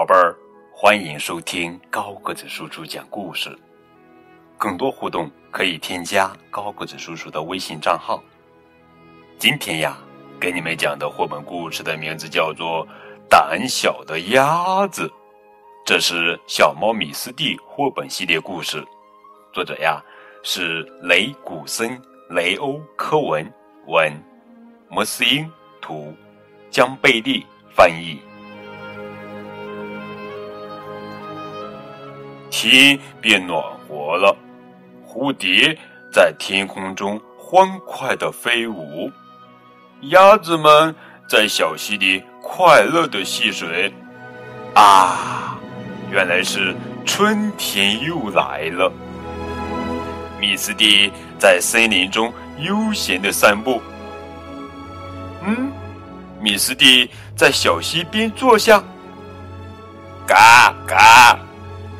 宝贝儿，欢迎收听高个子叔叔讲故事。更多互动可以添加高个子叔叔的微信账号。今天呀，给你们讲的绘本故事的名字叫做《胆小的鸭子》，这是小猫米斯蒂绘本系列故事，作者呀是雷古森、雷欧科文文，摩斯英图，江贝利翻译。天变暖和了。蝴蝶在天空中欢快的飞舞，鸭子们在小溪里快乐的戏水。啊，原来是春天又来了。米斯蒂在森林中悠闲的散步。嗯，米斯蒂在小溪边坐下。嘎嘎，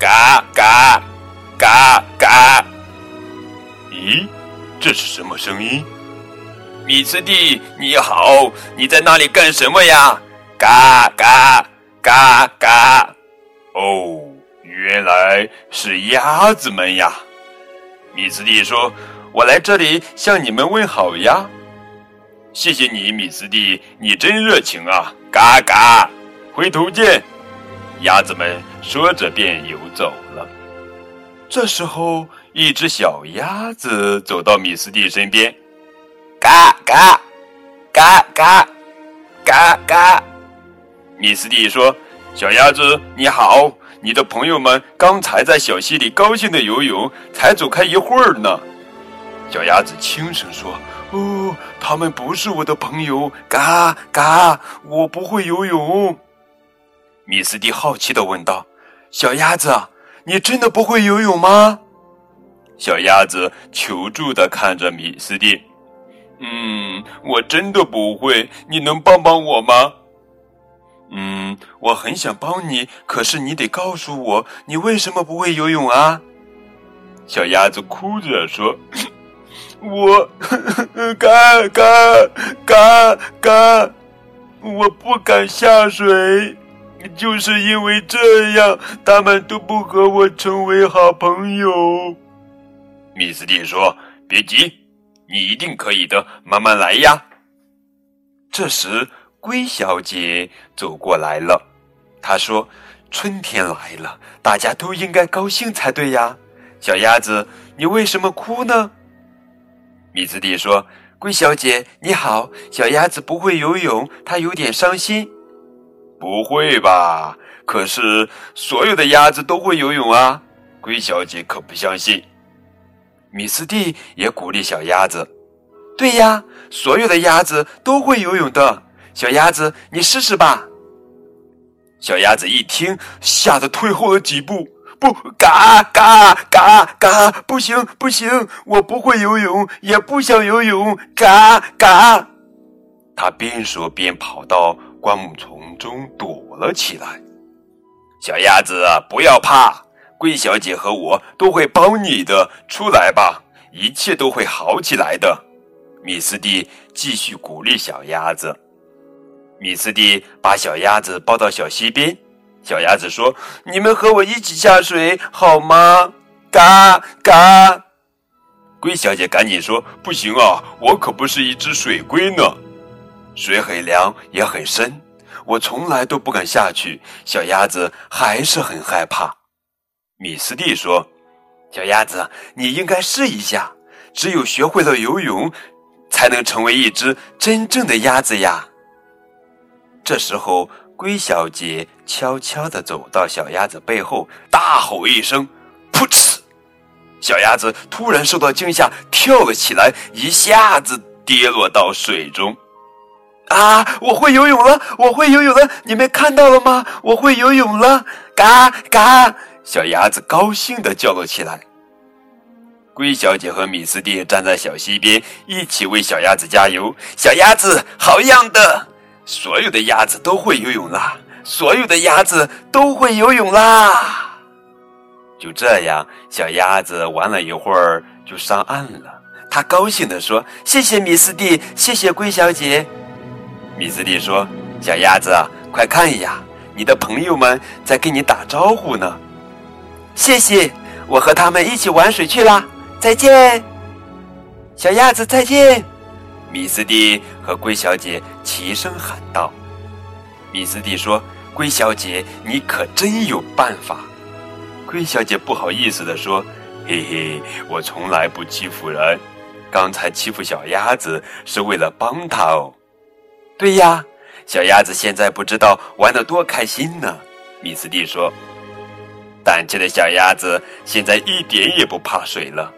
嘎嘎，嘎嘎。咦，这是什么声音？米斯蒂，你好，你在那里干什么呀？嘎嘎嘎嘎！哦，原来是鸭子们呀！米斯蒂说：“我来这里向你们问好呀。”谢谢你，米斯蒂，你真热情啊！嘎嘎，回头见。鸭子们说着便游走了。这时候。一只小鸭子走到米斯蒂身边，嘎嘎，嘎嘎，嘎嘎。米斯蒂说：“小鸭子，你好，你的朋友们刚才在小溪里高兴的游泳，才走开一会儿呢。”小鸭子轻声说：“哦，他们不是我的朋友，嘎嘎，我不会游泳。”米斯蒂好奇的问道：“小鸭子，你真的不会游泳吗？”小鸭子求助的看着米斯蒂，嗯，我真的不会，你能帮帮我吗？嗯，我很想帮你，可是你得告诉我，你为什么不会游泳啊？小鸭子哭着说：“我嘎嘎嘎嘎，我不敢下水，就是因为这样，他们都不和我成为好朋友。”米斯蒂说：“别急，你一定可以的，慢慢来呀。”这时，龟小姐走过来了。她说：“春天来了，大家都应该高兴才对呀。”小鸭子，你为什么哭呢？米斯蒂说：“龟小姐，你好。小鸭子不会游泳，它有点伤心。”不会吧？可是所有的鸭子都会游泳啊！龟小姐可不相信。米斯蒂也鼓励小鸭子：“对呀，所有的鸭子都会游泳的。小鸭子，你试试吧。”小鸭子一听，吓得退后了几步，“不，嘎嘎嘎嘎，不行不行，我不会游泳，也不想游泳，嘎嘎。”他边说边跑到灌木丛中躲了起来。小鸭子，不要怕。龟小姐和我都会帮你的，出来吧，一切都会好起来的。米斯蒂继续鼓励小鸭子。米斯蒂把小鸭子抱到小溪边，小鸭子说：“你们和我一起下水好吗？”嘎嘎。龟小姐赶紧说：“不行啊，我可不是一只水龟呢，水很凉也很深，我从来都不敢下去。”小鸭子还是很害怕。米斯蒂说：“小鸭子，你应该试一下。只有学会了游泳，才能成为一只真正的鸭子呀。”这时候，龟小姐悄悄地走到小鸭子背后，大吼一声：“噗嗤！”小鸭子突然受到惊吓，跳了起来，一下子跌落到水中。啊！我会游泳了！我会游泳了！你们看到了吗？我会游泳了！嘎嘎！小鸭子高兴地叫了起来。龟小姐和米斯蒂站在小溪边，一起为小鸭子加油。小鸭子，好样的！所有的鸭子都会游泳啦！所有的鸭子都会游泳啦！就这样，小鸭子玩了一会儿就上岸了。它高兴地说：“谢谢米斯蒂，谢谢龟小姐。”米斯蒂说：“小鸭子，快看呀！”你的朋友们在跟你打招呼呢。谢谢，我和他们一起玩水去啦，再见。小鸭子再见。米斯蒂和龟小姐齐声喊道。米斯蒂说：“龟小姐，你可真有办法。”龟小姐不好意思地说：“嘿嘿，我从来不欺负人。刚才欺负小鸭子是为了帮它哦。”对呀，小鸭子现在不知道玩得多开心呢。米斯蒂说：“胆怯的小鸭子现在一点也不怕水了，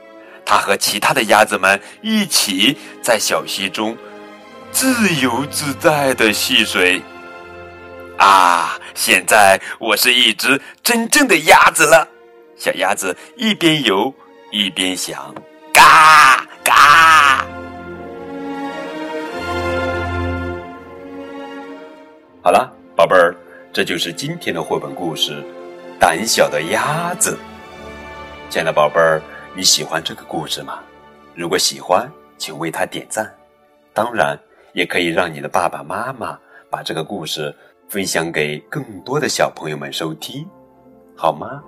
它和其他的鸭子们一起在小溪中自由自在地戏水。啊，现在我是一只真正的鸭子了。”小鸭子一边游一边想：“嘎。”好了，宝贝儿，这就是今天的绘本故事《胆小的鸭子》。亲爱的宝贝儿，你喜欢这个故事吗？如果喜欢，请为它点赞。当然，也可以让你的爸爸妈妈把这个故事分享给更多的小朋友们收听，好吗？